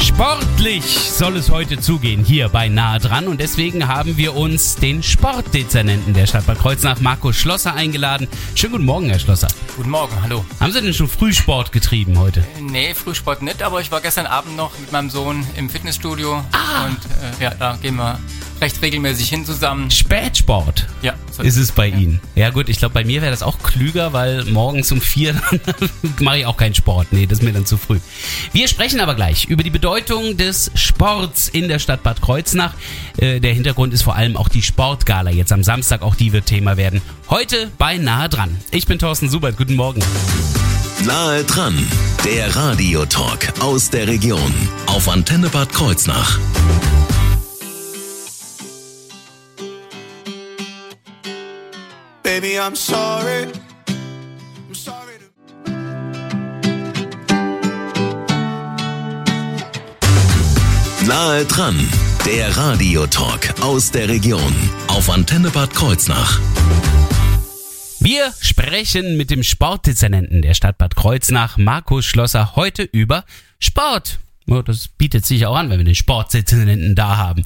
Sportlich soll es heute zugehen hier bei Nahe dran und deswegen haben wir uns den Sportdezernenten der Stadt Bad Kreuznach, Markus Schlosser, eingeladen. Schönen guten Morgen, Herr Schlosser. Guten Morgen, hallo. Haben Sie denn schon Frühsport getrieben heute? Nee, Frühsport nicht, aber ich war gestern Abend noch mit meinem Sohn im Fitnessstudio Ah. und äh, ja, da gehen wir recht regelmäßig hin zusammen. Spätsport Ja, so ist es bei Ihnen. Ja gut, ich glaube, bei mir wäre das auch klüger, weil morgens um vier mache ich auch keinen Sport. Nee, das ist mir dann zu früh. Wir sprechen aber gleich über die Bedeutung des Sports in der Stadt Bad Kreuznach. Äh, der Hintergrund ist vor allem auch die Sportgala jetzt am Samstag. Auch die wird Thema werden. Heute bei Nahe dran. Ich bin Thorsten Subert. Guten Morgen. Nahe dran, der Radiotalk aus der Region auf Antenne Bad Kreuznach. Baby, I'm sorry. I'm sorry. To- Nahe dran, der Radiotalk aus der Region auf Antenne Bad Kreuznach. Wir sprechen mit dem Sportdezernenten der Stadt Bad Kreuznach, Markus Schlosser, heute über Sport. Das bietet sich auch an, wenn wir den Sportdezernenten da haben.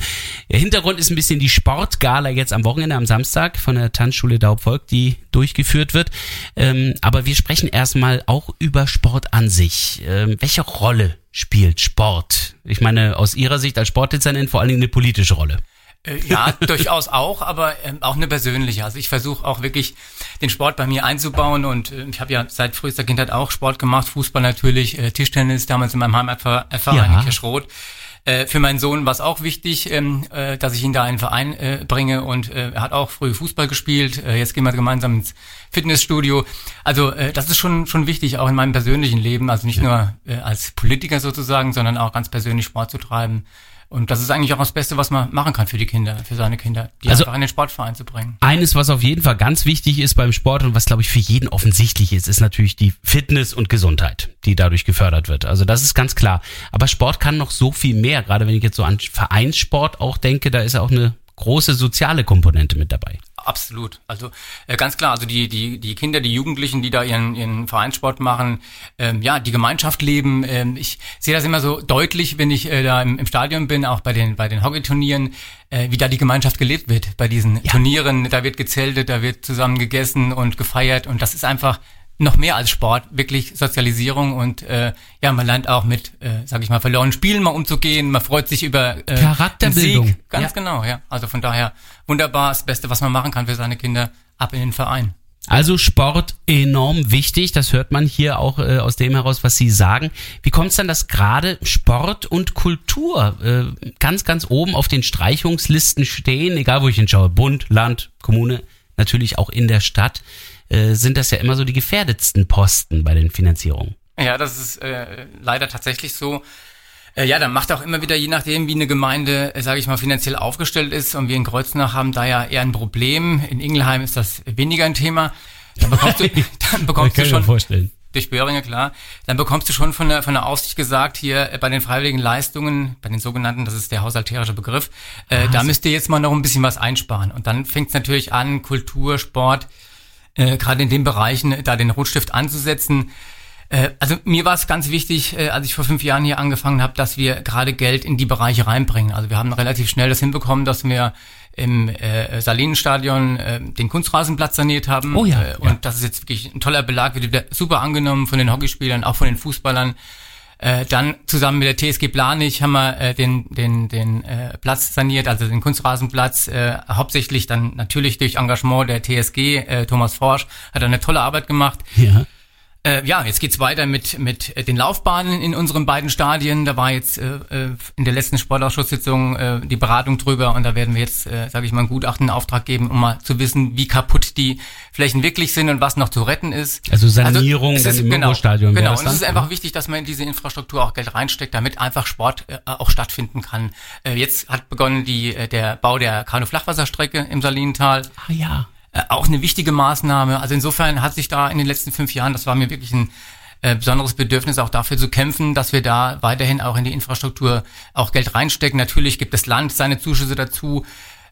Der Hintergrund ist ein bisschen die Sportgala jetzt am Wochenende, am Samstag von der Tanzschule Daubvolk, die durchgeführt wird. Ähm, aber wir sprechen erstmal auch über Sport an sich. Ähm, welche Rolle spielt Sport? Ich meine, aus Ihrer Sicht als Sportdezernent vor allen Dingen eine politische Rolle. Äh, ja, durchaus auch, aber ähm, auch eine persönliche. Also ich versuche auch wirklich den Sport bei mir einzubauen und äh, ich habe ja seit frühester Kindheit auch Sport gemacht, Fußball natürlich, äh, Tischtennis damals in meinem Heimatverein Ja. in Kirschroth. Äh, für meinen Sohn war es auch wichtig, ähm, äh, dass ich ihn da in einen Verein äh, bringe und äh, er hat auch früh Fußball gespielt. Äh, jetzt gehen wir gemeinsam ins Fitnessstudio. Also das ist schon schon wichtig, auch in meinem persönlichen Leben, also nicht nur äh, als Politiker sozusagen, sondern auch ganz persönlich Sport zu treiben. Und das ist eigentlich auch das Beste, was man machen kann für die Kinder, für seine Kinder, die Also- einfach in den Sportverein zu bringen. Eines, was auf jeden Fall ganz wichtig ist beim Sport und was, glaube ich, für jeden offensichtlich ist, ist natürlich die Fitness und Gesundheit, die dadurch gefördert wird. Also das ist ganz klar. Aber Sport kann noch so viel mehr. Gerade wenn ich jetzt so an Vereinssport auch denke, da ist auch eine große soziale Komponente mit dabei. Absolut. Also äh, ganz klar, also die, die, die Kinder, die Jugendlichen, die da ihren, ihren Vereinssport machen, ähm, ja, die Gemeinschaft leben. Ähm, ich sehe das immer so deutlich, wenn ich äh, da im, im Stadion bin, auch bei den, bei den Hockeyturnieren, äh, wie da die Gemeinschaft gelebt wird bei diesen Turnieren. Da wird gezeltet, da wird zusammen gegessen und gefeiert und das ist einfach noch mehr als Sport, wirklich Sozialisierung und äh, ja, man lernt auch mit, äh, sag ich mal, verlorenen Spielen mal umzugehen, man freut sich über äh, Charakterbildung. Sieg. Ganz Ja. genau, ja. Also von daher wunderbar, das Beste, was man machen kann für seine Kinder, ab in den Verein. Also Sport enorm wichtig, das hört man hier auch äh, aus dem heraus, was Sie sagen. Wie kommt es dann, dass gerade Sport und Kultur äh, ganz, ganz oben auf den Streichungslisten stehen, egal wo ich hinschaue, Bund, Land, Kommune, natürlich auch in der Stadt, äh, sind das ja immer so die gefährdetsten Posten bei den Finanzierungen. Ja, das ist äh, leider tatsächlich so. Äh, ja, dann macht auch immer wieder, je nachdem, wie eine Gemeinde, äh, sage ich mal, finanziell aufgestellt ist. Und wir in Kreuznach haben da ja eher ein Problem. In Ingelheim ist das weniger ein Thema. Dann bekommst du, dann bekommst du schon vorstellen. durch Böhringer, klar. Dann bekommst du schon von der, von der Aufsicht gesagt, hier äh, bei den freiwilligen Leistungen, bei den sogenannten, das ist der haushalterische Begriff, äh, da müsst ihr jetzt mal noch ein bisschen was einsparen. Und dann fängt es natürlich an, Kultur, Sport, äh, gerade in den Bereichen, äh, da den Rotstift anzusetzen. Äh, also mir war es ganz wichtig, äh, als ich vor fünf Jahren hier angefangen habe, dass wir gerade Geld in die Bereiche reinbringen. Also wir haben relativ schnell das hinbekommen, dass wir im äh, Salinenstadion äh, den Kunstrasenplatz saniert haben. Oh ja, äh, ja. Und das ist jetzt wirklich ein toller Belag, wird super angenommen von den Hockeyspielern, auch von den Fußballern. Äh, dann zusammen mit der TSG Planich haben wir äh, den, den, den äh, Platz saniert, also den Kunstrasenplatz, äh, hauptsächlich dann natürlich durch Engagement der TSG. Äh, Thomas Forsch hat eine tolle Arbeit gemacht. Ja. Äh, ja, jetzt geht's weiter mit, mit äh, den Laufbahnen in unseren beiden Stadien. Da war jetzt äh, äh, in der letzten Sportausschusssitzung äh, die Beratung drüber und da werden wir jetzt, äh, sage ich mal, einen Gutachten in Auftrag geben, um mal zu wissen, wie kaputt die Flächen wirklich sind und was noch zu retten ist. Also Sanierung es dann ist- im genau, wäre Genau, und es ist einfach wichtig, dass man in diese Infrastruktur auch Geld reinsteckt, damit einfach Sport äh, auch stattfinden kann. Äh, jetzt hat begonnen die, äh, der Bau der Kanu-Flachwasserstrecke im Salintal. Ah ja. Äh, auch eine wichtige Maßnahme. Also insofern hat sich da in den letzten fünf Jahren, das war mir wirklich ein äh, besonderes Bedürfnis auch dafür zu kämpfen, dass wir da weiterhin auch in die Infrastruktur auch Geld reinstecken. Natürlich gibt das Land seine Zuschüsse dazu.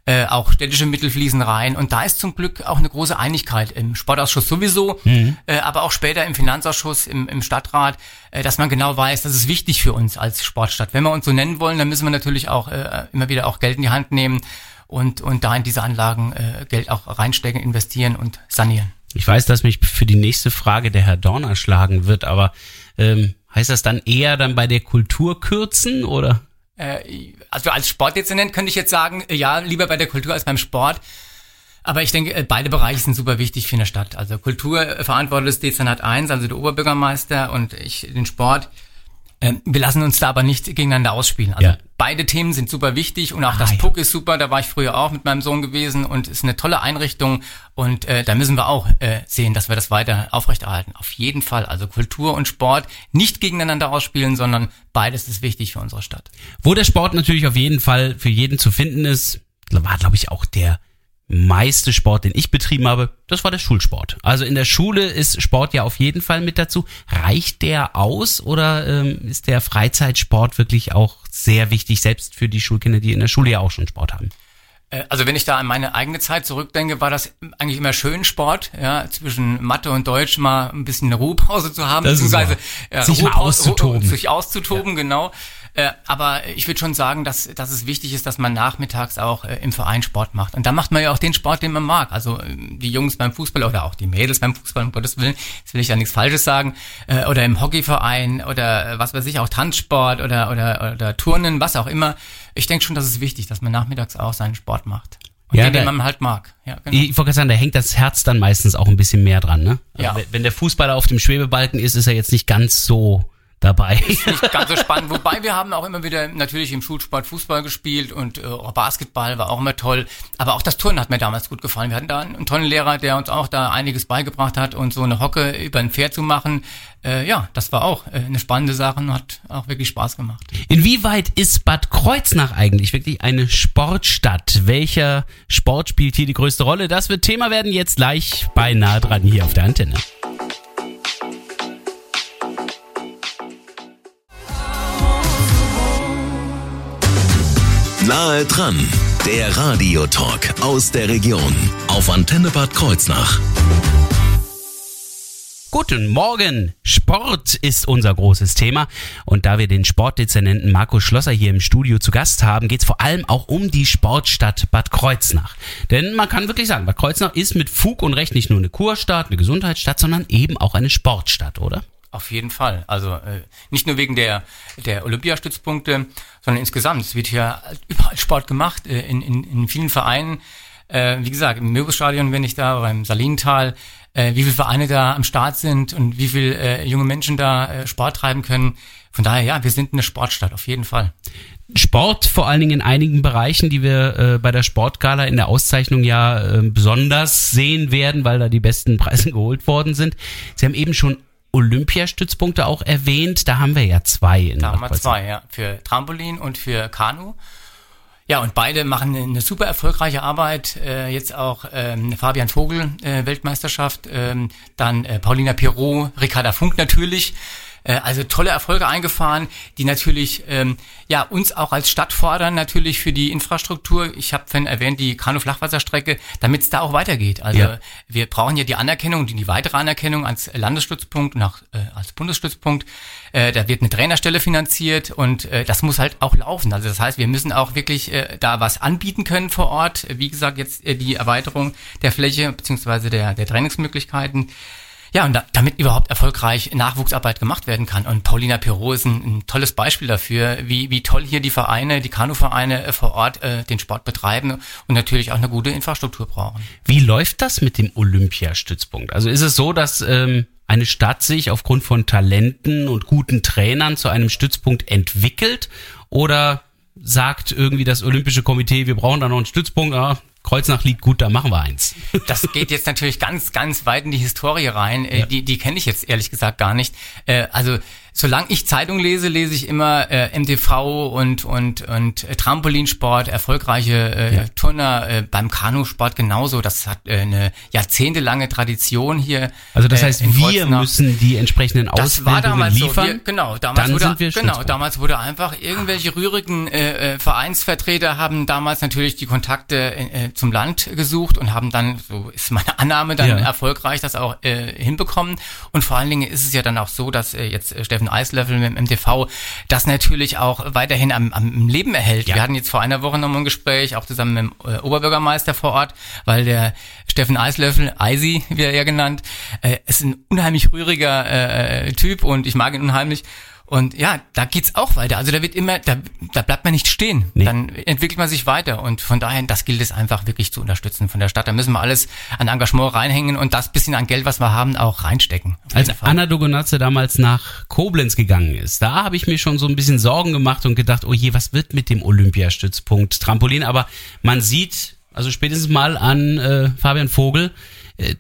Äh, auch städtische Mittel fließen rein. Und da ist zum Glück auch eine große Einigkeit im Sportausschuss sowieso, äh, aber auch später im Finanzausschuss, im, im Stadtrat, äh, dass man genau weiß, das ist wichtig für uns als Sportstadt. Wenn wir uns so nennen wollen, dann müssen wir natürlich auch äh, immer wieder auch Geld in die Hand nehmen und, und da in diese Anlagen äh, Geld auch reinstecken, investieren und sanieren. Ich weiß, dass mich für die nächste Frage der Herr Dorner schlagen wird, aber ähm, heißt das dann eher dann bei der Kultur kürzen oder? Äh, also als Sportdezernent könnte ich jetzt sagen, äh, ja, lieber bei der Kultur als beim Sport. Aber ich denke, äh, beide Bereiche sind super wichtig für eine Stadt. Also Kultur verantwortet das Dezernat 1, also der Oberbürgermeister und ich den Sport. Ähm, wir lassen uns da aber nicht gegeneinander ausspielen. Also Ja. beide Themen sind super wichtig und auch Ah, das ja. Puck ist super. Da war ich früher auch mit meinem Sohn gewesen und ist eine tolle Einrichtung. Und äh, da müssen wir auch äh, sehen, dass wir das weiter aufrechterhalten. Auf jeden Fall. Also Kultur und Sport nicht gegeneinander ausspielen, sondern beides ist wichtig für unsere Stadt. Wo der Sport natürlich auf jeden Fall für jeden zu finden ist, war glaube ich auch der meiste Sport, den ich betrieben habe, das war der Schulsport. Also in der Schule ist Sport ja auf jeden Fall mit dazu. Reicht der aus oder ähm, ist der Freizeitsport wirklich auch sehr wichtig, selbst für die Schulkinder, die in der Schule ja auch schon Sport haben? Äh, Also wenn ich da an meine eigene Zeit zurückdenke, war das eigentlich immer schön Sport, ja, zwischen Mathe und Deutsch mal ein bisschen eine Ruhepause zu haben, Das beziehungsweise wahr. Sich mal auszutoben. sich auszutoben, genau. Äh, aber ich würde schon sagen, dass, dass es wichtig ist, dass man nachmittags auch äh, im Verein Sport macht. Und da macht man ja auch den Sport, den man mag. Also äh, die Jungs beim Fußball oder auch die Mädels beim Fußball, um Gottes Willen, jetzt will ich ja nichts Falsches sagen, äh, oder im Hockeyverein oder äh, was weiß ich, auch Tanzsport oder, oder, oder Turnen, was auch immer. Ich denke schon, dass es wichtig, dass man nachmittags auch seinen Sport macht. Und Ja, den, den man halt mag. Ja, genau. Ich wollte sagen, da hängt das Herz dann meistens auch ein bisschen mehr dran, ne? Also Ja. Wenn der Fußballer auf dem Schwebebalken ist, ist er jetzt nicht ganz so dabei. nicht ganz so spannend. Wobei wir haben auch immer wieder natürlich im Schulsport Fußball gespielt und äh, auch Basketball war auch immer toll. Aber auch das Turnen hat mir damals gut gefallen. Wir hatten da einen tollen Lehrer, der uns auch da einiges beigebracht hat und so eine Hocke über ein Pferd zu machen. Äh, ja, das war auch äh, eine spannende Sache und hat auch wirklich Spaß gemacht. Inwieweit ist Bad Kreuznach eigentlich wirklich eine Sportstadt? Welcher Sport spielt hier die größte Rolle? Das wird Thema werden jetzt gleich bei nah dran hier auf der Antenne. Nahe dran, der Radiotalk aus der Region auf Antenne Bad Kreuznach. Guten Morgen. Sport ist unser großes Thema. Und da wir den Sportdezernenten Markus Schlosser hier im Studio zu Gast haben, geht es vor allem auch um die Sportstadt Bad Kreuznach. Denn man kann wirklich sagen, Bad Kreuznach ist mit Fug und Recht nicht nur eine Kurstadt, eine Gesundheitsstadt, sondern eben auch eine Sportstadt, oder? Auf jeden Fall. Also äh, nicht nur wegen der, der Olympiastützpunkte, sondern insgesamt. Es wird hier überall Sport gemacht, äh, in, in, in vielen Vereinen. Äh, wie gesagt, im Möbelstadion bin ich da, beim Salintal, äh, wie viele Vereine da am Start sind und wie viele äh, junge Menschen da äh, Sport treiben können. Von daher, ja, wir sind eine Sportstadt, auf jeden Fall. Sport vor allen Dingen in einigen Bereichen, die wir äh, bei der Sportgala in der Auszeichnung ja äh, besonders sehen werden, weil da die besten Preise geholt worden sind. Sie haben eben schon Olympiastützpunkte auch erwähnt. Da haben wir ja zwei in Da haben wir zwei, ja. Für Trampolin und für Kanu. Ja, und beide machen eine super erfolgreiche Arbeit. Äh, jetzt auch ähm, Fabian Vogel, äh, Weltmeisterschaft, ähm, dann äh, Paulina Pirot, Ricarda Funk natürlich. Äh, also tolle Erfolge eingefahren, die natürlich ähm, ja uns auch als Stadt fordern, natürlich für die Infrastruktur. Ich habe vorhin erwähnt, die Kanu-Flachwasserstrecke, damit es da auch weitergeht. Also Ja. wir brauchen ja die Anerkennung, die, die weitere Anerkennung als Landesstützpunkt und auch äh, als Bundesstützpunkt. Äh, da wird eine Trainerstelle finanziert und äh, das muss halt auch laufen. Also das heißt, wir müssen auch wirklich äh, da was anbieten können vor Ort. Wie gesagt, jetzt äh, die Erweiterung der Fläche beziehungsweise der, der Trainingsmöglichkeiten. Ja, und da, damit überhaupt erfolgreich Nachwuchsarbeit gemacht werden kann. Und Paulina Pirot ist ein, ein tolles Beispiel dafür, wie, wie toll hier die Vereine, die Kanuvereine äh, vor Ort äh, den Sport betreiben und natürlich auch eine gute Infrastruktur brauchen. Wie läuft das mit dem Olympiastützpunkt? Also ist es so, dass ähm, eine Stadt sich aufgrund von Talenten und guten Trainern zu einem Stützpunkt entwickelt oder sagt irgendwie das Olympische Komitee, wir brauchen da noch einen Stützpunkt, ah, Kreuznach liegt gut, da machen wir eins. Das geht jetzt natürlich ganz, ganz weit in die Historie rein. Äh, Die, die kenne ich jetzt ehrlich gesagt gar nicht. Äh, Also Solange ich Zeitung lese, lese ich immer äh, MTV und und und äh, Trampolinsport, erfolgreiche äh, Ja. Turner äh, beim Kanusport genauso. Das hat äh, eine jahrzehntelange Tradition hier. Also das äh, heißt, in wir müssen die entsprechenden Das war Ausbildungen damals liefern. so. Wir, genau, damals dann wurde, sind wir genau, damals wurde einfach irgendwelche rührigen äh, äh, Vereinsvertreter haben damals natürlich die Kontakte äh, zum Land gesucht und haben dann, so ist meine Annahme, dann Ja. erfolgreich das auch äh, hinbekommen. Und vor allen Dingen ist es ja dann auch so, dass äh, jetzt äh, Steffen Eislöffel mit dem MTV das natürlich auch weiterhin am, am Leben erhält. Ja. Wir hatten jetzt vor einer Woche nochmal ein Gespräch, auch zusammen mit dem äh, Oberbürgermeister vor Ort, weil der Steffen Eislöffel, Eisi, wie er ja genannt, äh, ist ein unheimlich rühriger äh, Typ und ich mag ihn unheimlich. Und ja, da geht's auch weiter. Also da wird immer, da, da bleibt man nicht stehen. Nee. Dann entwickelt man sich weiter. Und von daher, das gilt es einfach wirklich zu unterstützen von der Stadt. Da müssen wir alles an Engagement reinhängen und das bisschen an Geld, was wir haben, auch reinstecken. Als Fall. Anna Dogonatze damals nach Koblenz gegangen ist, da habe ich mir schon so ein bisschen Sorgen gemacht und gedacht, oh je, was wird mit dem Olympiastützpunkt Trampolin? Aber man sieht, also spätestens mal an äh, Fabian Vogel,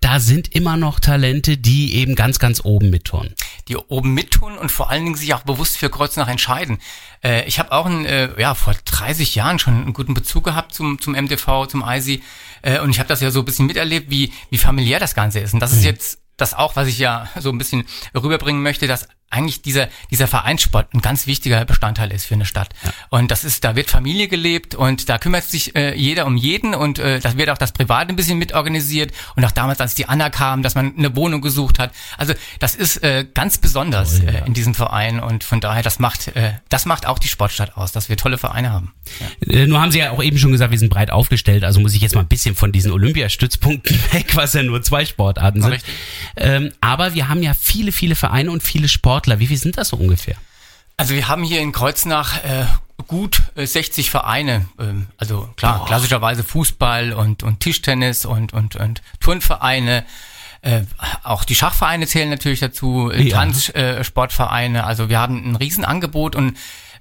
da sind immer noch Talente, die eben ganz, ganz oben mitturnen. die oben mittun und vor allen Dingen sich auch bewusst für Kreuznach entscheiden. Äh, ich habe auch ein, äh, ja, vor 30 Jahren schon einen guten Bezug gehabt zum, zum MTV, zum ISI äh, und ich habe das ja so ein bisschen miterlebt, wie, wie familiär das Ganze ist. Und das ist jetzt das auch, was ich ja so ein bisschen rüberbringen möchte, dass eigentlich dieser, dieser Vereinssport ein ganz wichtiger Bestandteil ist für eine Stadt. Und das ist, da wird Familie gelebt und da kümmert sich äh, jeder um jeden und äh, das wird auch das Private ein bisschen mitorganisiert. Und auch damals, als die Anna kam, dass man eine Wohnung gesucht hat. Also das ist äh, ganz besonders Toll, ja. äh, in diesem Verein und von daher, das macht, äh, das macht auch die Sportstadt aus, dass wir tolle Vereine haben. Äh, Nur haben Sie ja auch eben schon gesagt, wir sind breit aufgestellt, also muss ich jetzt mal ein bisschen von diesen Olympiastützpunkten weg, was ja nur zwei Sportarten sind. Ähm, aber wir haben ja viele, viele Vereine und viele Sportler. Wie viel sind das so ungefähr? Also wir haben hier in Kreuznach äh, gut äh, 60 Vereine. Ähm, also klar, klassischerweise Fußball und, und Tischtennis und, und, und Turnvereine. Äh, auch die Schachvereine zählen natürlich dazu, äh, Ja. Tanzsportvereine. Äh, also wir haben ein Riesenangebot und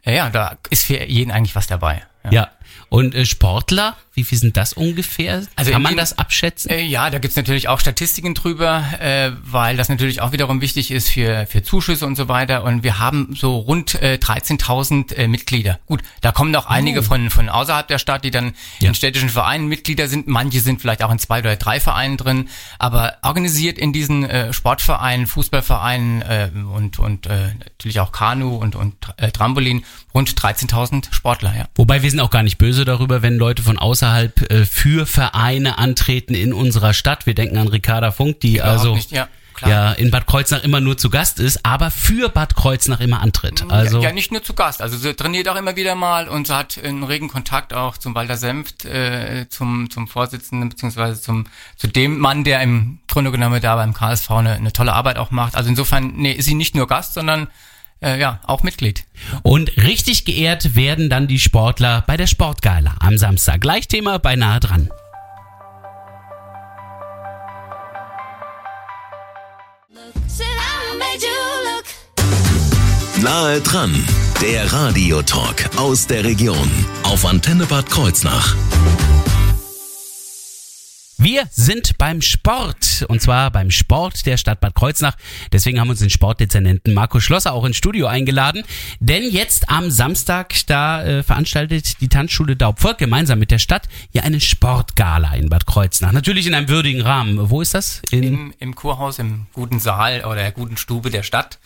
äh, ja, da ist für jeden eigentlich was dabei. Ja. Und äh, Sportler, wie viel sind das ungefähr? Also Kann man dem- das abschätzen? Äh, ja, da gibt's natürlich auch Statistiken drüber, äh, weil das natürlich auch wiederum wichtig ist für, für Zuschüsse und so weiter. Und wir haben so rund äh, 13.000 äh, Mitglieder. Gut, da kommen auch einige von, von außerhalb der Stadt, die dann Ja. in städtischen Vereinen Mitglieder sind. Manche sind vielleicht auch in zwei oder drei Vereinen drin. Aber organisiert in diesen äh, Sportvereinen, Fußballvereinen äh, und, und äh, natürlich auch Kanu und, und äh, Trampolin rund 13.000 Sportler, ja. Wobei wir sind auch gar nicht böse darüber, wenn Leute von außerhalb äh, für Vereine antreten in unserer Stadt. Wir denken an Ricarda Funk, die Überhaupt also nicht, ja, klar. ja in Bad Kreuznach immer nur zu Gast ist, aber für Bad Kreuznach immer antritt. Also ja, ja, nicht nur zu Gast. Also sie trainiert auch immer wieder mal und sie hat einen regen Kontakt auch zum Walter Senft, äh, zum, zum Vorsitzenden, beziehungsweise zum, zu dem Mann, der im Grunde genommen da beim KSV eine, eine tolle Arbeit auch macht. Also insofern, nee, ist sie nicht nur Gast, sondern äh, ja, auch Mitglied. Und richtig geehrt werden dann die Sportler bei der Sportgala am Samstag. Gleich Thema bei nahe dran. Nahe dran, der Radiotalk aus der Region auf Antenne Bad Kreuznach. Wir sind beim Sport und zwar beim Sport der Stadt Bad Kreuznach. Deswegen haben wir uns den Sportdezernenten Marco Schlosser auch ins Studio eingeladen. Denn jetzt am Samstag, da äh, veranstaltet die Tanzschule Daubvolk gemeinsam mit der Stadt hier eine Sportgala in Bad Kreuznach. Natürlich in einem würdigen Rahmen. Wo ist das? In, Im, Im Kurhaus, im guten Saal oder der guten Stube der Stadt.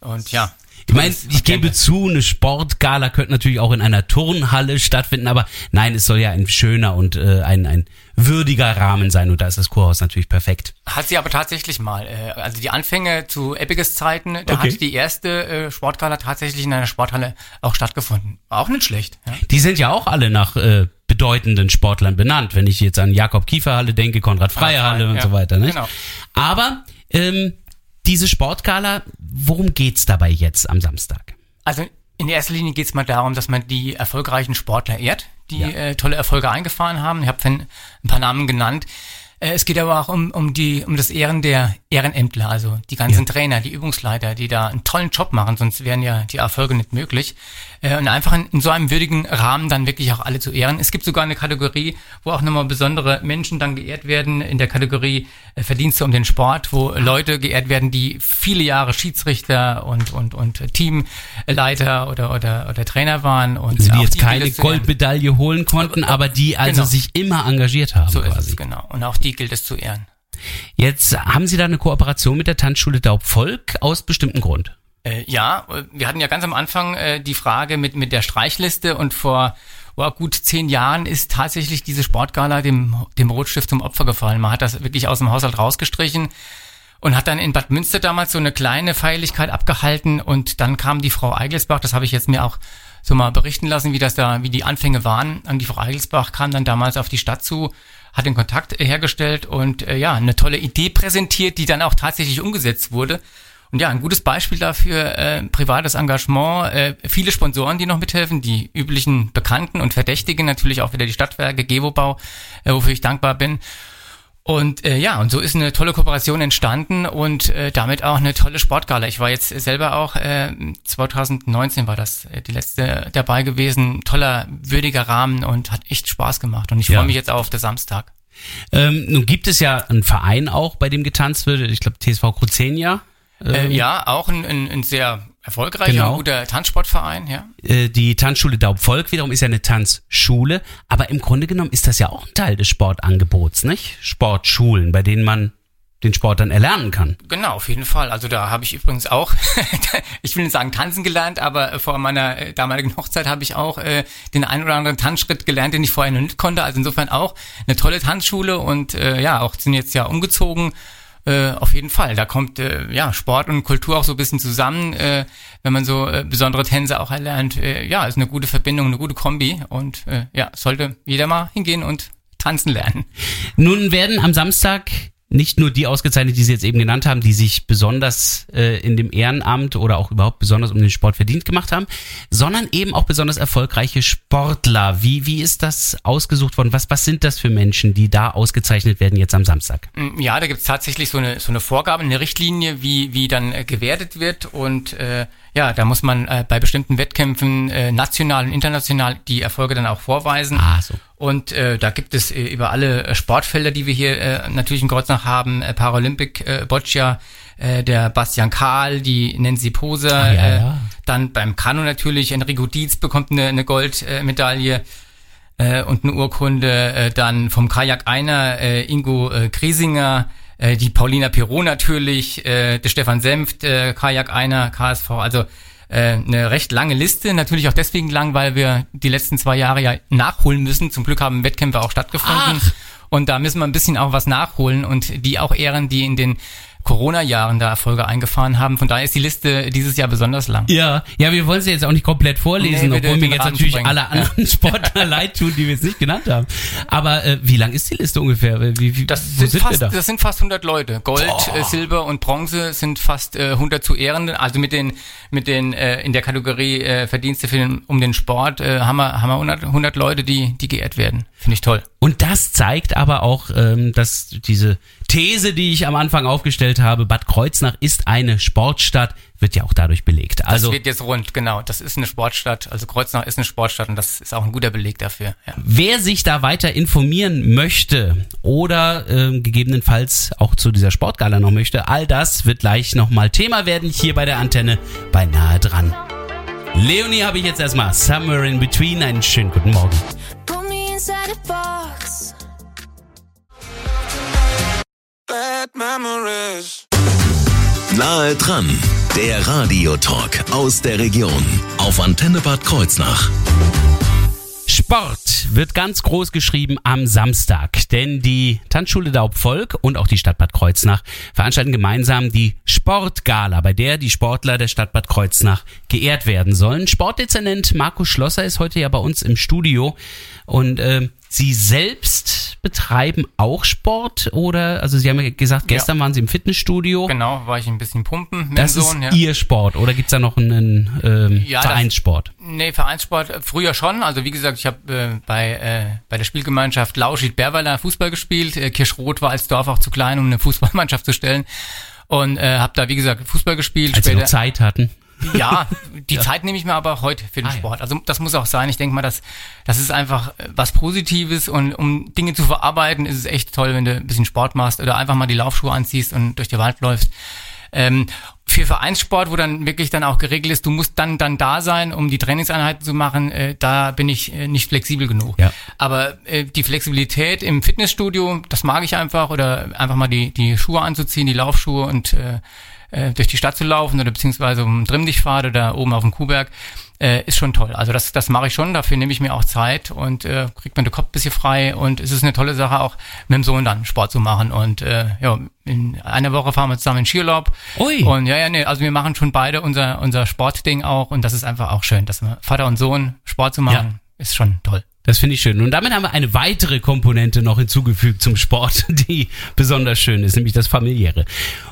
Und ja. ich meine, ich gebe zu, eine Sportgala könnte natürlich auch in einer Turnhalle stattfinden, aber nein, es soll ja ein schöner und äh, ein, ein würdiger Rahmen sein und da ist das Kurhaus natürlich perfekt. Hat sie aber tatsächlich mal. Äh, also die Anfänge zu Epiges Zeiten, da Okay. hat die erste äh, Sportgala tatsächlich in einer Sporthalle auch stattgefunden. War auch nicht schlecht. Ja. Die sind ja auch alle nach äh, bedeutenden Sportlern benannt. Wenn ich jetzt an Jakob Kieferhalle denke, Konrad Freie Halle und ja, so weiter. Nicht? genau. Aber ähm, diese Sportgala, worum geht's dabei jetzt am Samstag? Also in erster Linie geht es mal darum, dass man die erfolgreichen Sportler ehrt, die Ja. äh, tolle Erfolge eingefahren haben. Ich habe ein paar Namen genannt. Äh, Es geht aber auch um, um, die, um das Ehren der Ehrenämtler, also die ganzen Ja. Trainer, die Übungsleiter, die da einen tollen Job machen, sonst wären ja die Erfolge nicht möglich. Äh, Und einfach in, in so einem würdigen Rahmen dann wirklich auch alle zu ehren. Es gibt sogar eine Kategorie, wo auch nochmal besondere Menschen dann geehrt werden, in der Kategorie äh, Verdienste um den Sport, wo Leute geehrt werden, die viele Jahre Schiedsrichter und, und, und Teamleiter oder, oder, oder Trainer waren. Und Also die jetzt die keine. Goldmedaille holen konnten, aber die also Genau. sich immer engagiert haben So ist quasi. es, genau. Und auch die gilt es zu ehren. Jetzt haben Sie da eine Kooperation mit der Tanzschule Daubvolk aus bestimmten Grund. Äh, ja, äh, wir hatten ja ganz am Anfang äh, die Frage mit, mit der Streichliste und vor oh, gut zehn Jahren ist tatsächlich diese Sportgala dem, dem Rotstift zum Opfer gefallen. Man hat das wirklich aus dem Haushalt rausgestrichen und hat dann in Bad Münster damals so eine kleine Feierlichkeit abgehalten und dann kam die Frau Eigelsbach, das habe ich jetzt mir auch so mal berichten lassen, wie das da, wie die Anfänge waren. Und die Frau Eigelsbach kam dann damals auf die Stadt zu, hat den Kontakt hergestellt und äh, ja, eine tolle Idee präsentiert, die dann auch tatsächlich umgesetzt wurde. Und ja, ein gutes Beispiel dafür, äh, privates Engagement, äh, viele Sponsoren, die noch mithelfen, die üblichen Bekannten und Verdächtigen, natürlich auch wieder die Stadtwerke, Gewobau, äh, wofür ich dankbar bin. Und äh, ja, und so ist eine tolle Kooperation entstanden und äh, damit auch eine tolle Sportgala. Ich war jetzt selber auch, äh, 2019 war das äh, die letzte dabei gewesen. Toller, würdiger Rahmen und hat echt Spaß gemacht. Und ich Ja. freue mich jetzt auch auf den Samstag. Ähm, nun gibt es ja einen Verein auch, bei dem getanzt wird. Ich glaube TSV Cruzenia. Äh, ja, auch ein, ein, ein sehr erfolgreicher, Ähm. Genau. guter Tanzsportverein, ja. Äh, die Tanzschule Daubvolk wiederum ist ja eine Tanzschule, aber im Grunde genommen ist das ja auch ein Teil des Sportangebots, nicht? Sportschulen, bei denen man den Sport dann erlernen kann. Genau, auf jeden Fall. Also da habe ich übrigens auch, ich will nicht sagen tanzen gelernt, aber äh, vor meiner damaligen Hochzeit habe ich auch äh, den einen oder anderen Tanzschritt gelernt, den ich vorher noch nicht konnte. Also insofern auch eine tolle Tanzschule und äh, ja, auch sind jetzt ja umgezogen. Äh, auf jeden Fall. Da kommt äh, ja Sport und Kultur auch so ein bisschen zusammen, äh, wenn man so äh, besondere Tänze auch erlernt. Äh, ja, ist eine gute Verbindung, eine gute Kombi und äh, ja, sollte jeder mal hingehen und tanzen lernen. Nun werden am Samstag nicht nur die ausgezeichnet, die Sie jetzt eben genannt haben, die sich besonders äh, in dem Ehrenamt oder auch überhaupt besonders um den Sport verdient gemacht haben, sondern eben auch besonders erfolgreiche Sportler. Wie, wie ist das ausgesucht worden? Was, was sind das für Menschen, die da ausgezeichnet werden jetzt am Samstag? Mm, Ja, da gibt's tatsächlich so eine, so eine Vorgabe, eine Richtlinie, wie, wie dann äh, gewertet wird. Und äh, ja, da muss man äh, bei bestimmten Wettkämpfen äh, national und international die Erfolge dann auch vorweisen. Ah, so. Und äh, da gibt es äh, über alle äh, Sportfelder, die wir hier äh, natürlich in Kreuznach haben, äh, Paralympic, äh, Boccia, äh, der Bastian Kahl, die Nancy Poser, Ah, ja, äh, ja. dann beim Kanu natürlich, Enrico Dietz bekommt eine, eine Goldmedaille äh, und eine Urkunde, äh, dann vom Kajak einer äh, Ingo äh, Griesinger, äh, die Paulina Pirot natürlich, äh, der Stefan Senft, äh, Kajak einer, KSV, also äh, eine recht lange Liste, natürlich auch deswegen lang, weil wir die letzten zwei Jahre ja nachholen müssen. Zum Glück haben Wettkämpfe auch stattgefunden Ach. und da müssen wir ein bisschen auch was nachholen und die auch ehren, die in den Corona-Jahren da Erfolge eingefahren haben. Von daher ist die Liste dieses Jahr besonders lang. Ja, ja, wir wollen sie jetzt auch nicht komplett vorlesen, Nee, obwohl mir den jetzt Rahmen natürlich alle anderen Sportler leid tun, die wir jetzt nicht genannt haben. Aber äh, wie lang ist die Liste ungefähr? Wie, wie, Das sind, sind fast, wir da? das sind fast 100 Leute. Gold, äh, Silber und Bronze sind fast äh, 100 zu Ehrenden. Also mit den, mit den äh, in der Kategorie äh, Verdienste für den, um den Sport äh, haben wir, haben wir 100, 100 Leute, die, die geehrt werden. Finde ich toll. Und das zeigt aber auch, ähm, dass diese These, die ich am Anfang aufgestellt habe, Bad Kreuznach ist eine Sportstadt, wird ja auch dadurch belegt. Das Also wird jetzt rund, genau. Das ist eine Sportstadt. Also Kreuznach ist eine Sportstadt und das ist auch ein guter Beleg dafür. Ja. Wer sich da weiter informieren möchte oder ähm, gegebenenfalls auch zu dieser Sportgala noch möchte, all das wird gleich nochmal Thema werden hier bei der Antenne bei Nahe dran. Leonie habe ich jetzt erstmal Somewhere in Between. Einen schönen guten Morgen. Put me inside a box. Nahe dran, der Radiotalk aus der Region auf Antenne Bad Kreuznach. Sport wird ganz groß geschrieben am Samstag, denn die Tanzschule Daubvolk und auch die Stadt Bad Kreuznach veranstalten gemeinsam die Sportgala, bei der die Sportler der Stadt Bad Kreuznach geehrt werden sollen. Sportdezernent Markus Schlosser ist heute ja bei uns im Studio und äh, Sie selbst betreiben auch Sport oder, also Sie haben ja gesagt, gestern waren Sie im Fitnessstudio. Genau, war ich ein bisschen pumpen mit Das dem Sohn. ist ja. Ihr Sport oder gibt's da noch einen ähm, Ja, das- Vereinssport? Nee, Vereinssport äh, früher schon. Also wie gesagt, ich habe äh, bei, äh, bei der Spielgemeinschaft Lauschied-Berweiler Fußball gespielt. Äh, Kirschroth war als Dorf auch zu klein, um eine Fußballmannschaft zu stellen. Und äh, habe da, wie gesagt, Fußball gespielt. Als Sie noch Zeit hatten. Ja, die Zeit nehme ich mir aber heute für den Ah, ja. Sport. Also das muss auch sein. Ich denke mal, das, das ist einfach äh, was Positives und um Dinge zu verarbeiten, ist es echt toll, wenn du ein bisschen Sport machst oder einfach mal die Laufschuhe anziehst und durch den Wald läufst. Ähm, für Vereinssport, wo dann wirklich dann auch geregelt ist, du musst dann dann da sein, um die Trainingseinheiten zu machen, äh, da bin ich äh, nicht flexibel genug. Ja. Aber äh, die Flexibilität im Fitnessstudio, das mag ich einfach oder einfach mal die die Schuhe anzuziehen, die Laufschuhe und äh, äh, durch die Stadt zu laufen oder beziehungsweise um Trimmdichtpfad oder oben auf dem Kuhberg, äh, ist schon toll. Also das, das mache ich schon, dafür nehme ich mir auch Zeit und äh, kriegt man den Kopf ein bisschen frei und es ist eine tolle Sache auch mit dem Sohn dann Sport zu machen und äh, ja, in einer Woche fahren wir zusammen in Skiurlaub Ui. und ja, ja, nee, also wir machen schon beide unser, unser Sportding auch und das ist einfach auch schön, dass wir Vater und Sohn Sport zu machen, ist schon toll. Das finde ich schön. Und damit haben wir eine weitere Komponente noch hinzugefügt zum Sport, die besonders schön ist, nämlich das familiäre.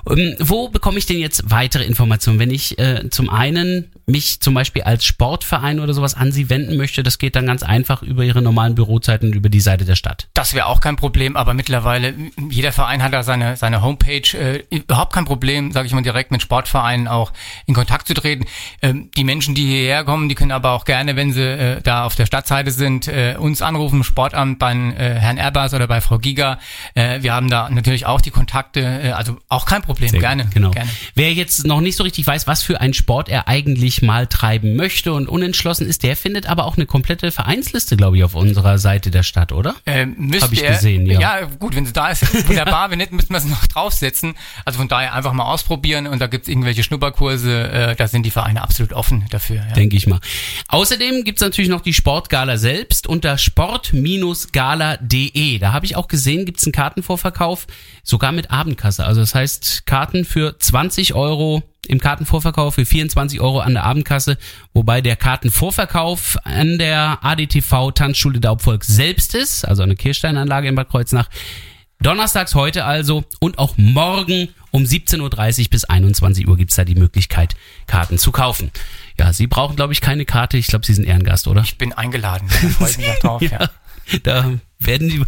Ähm, wo bekomme ich denn jetzt weitere Informationen? Wenn ich äh, zum einen mich zum Beispiel als Sportverein oder sowas an Sie wenden möchte, das geht dann ganz einfach über Ihre normalen Bürozeiten und über die Seite der Stadt. Das wäre auch kein Problem, aber mittlerweile, jeder Verein hat da seine, seine Homepage. Äh, überhaupt kein Problem, sage ich mal, direkt mit Sportvereinen auch in Kontakt zu treten. Ähm, die Menschen, die hierher kommen, die können aber auch gerne, wenn sie äh, da auf der Stadtseite sind, äh, uns anrufen, im Sportamt bei äh, Herrn Erbers oder bei Frau Giga. Äh, wir haben da natürlich auch die Kontakte, äh, also auch kein Problem, Sehr gerne. Genau. gerne. Wer jetzt noch nicht so richtig weiß, was für einen Sport er eigentlich mal treiben möchte und unentschlossen ist, der findet aber auch eine komplette Vereinsliste, glaube ich, auf unserer Seite der Stadt, oder? Ähm, müsst Hab ich gesehen, ja. Ja, gut, wenn sie da ist, wunderbar. Wenn nicht, müssten wir es noch draufsetzen. Also von daher einfach mal ausprobieren und da gibt's irgendwelche Schnupperkurse, äh, da sind die Vereine absolut offen dafür. Ja. denke ich mal. Außerdem gibt's natürlich noch die Sportgala selbst unter sport-gala.de. Da habe ich auch gesehen, gibt's einen Kartenvorverkauf, sogar mit Abendkasse. Also das heißt, Karten für 20 Euro im Kartenvorverkauf, für 24 Euro an der Abendkasse, wobei der Kartenvorverkauf an der ADTV Tanzschule Daubvolk selbst ist, also eine Kirchsteinanlage in Bad Kreuznach. Donnerstags heute also und auch morgen um 17.30 Uhr bis 21 Uhr gibt's da die Möglichkeit, Karten zu kaufen. Ja, Sie brauchen, glaube ich, keine Karte. Ich glaube, Sie sind Ehrengast, oder? Ich bin eingeladen. Da freue ich mich auch drauf. ja. Da werden die,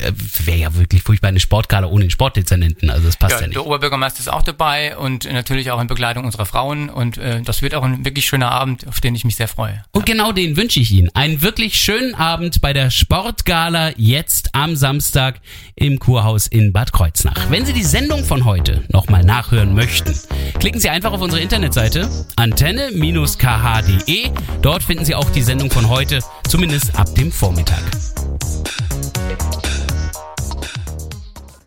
äh, wäre ja wirklich furchtbar eine Sportgala ohne den Sportdezernenten. Also das passt ja, Ja, nicht. der Oberbürgermeister ist auch dabei und natürlich auch in Begleitung unserer Frauen und äh, das wird auch ein wirklich schöner Abend, auf den ich mich sehr freue. Und genau den wünsche ich Ihnen. Einen wirklich schönen Abend bei der Sportgala jetzt am Samstag im Kurhaus in Bad Kreuznach. Wenn Sie die Sendung von heute nochmal nachhören möchten, klicken Sie einfach auf unsere Internetseite antenne-kh.de. Dort finden Sie auch die Sendung von heute, zumindest ab dem Vormittag.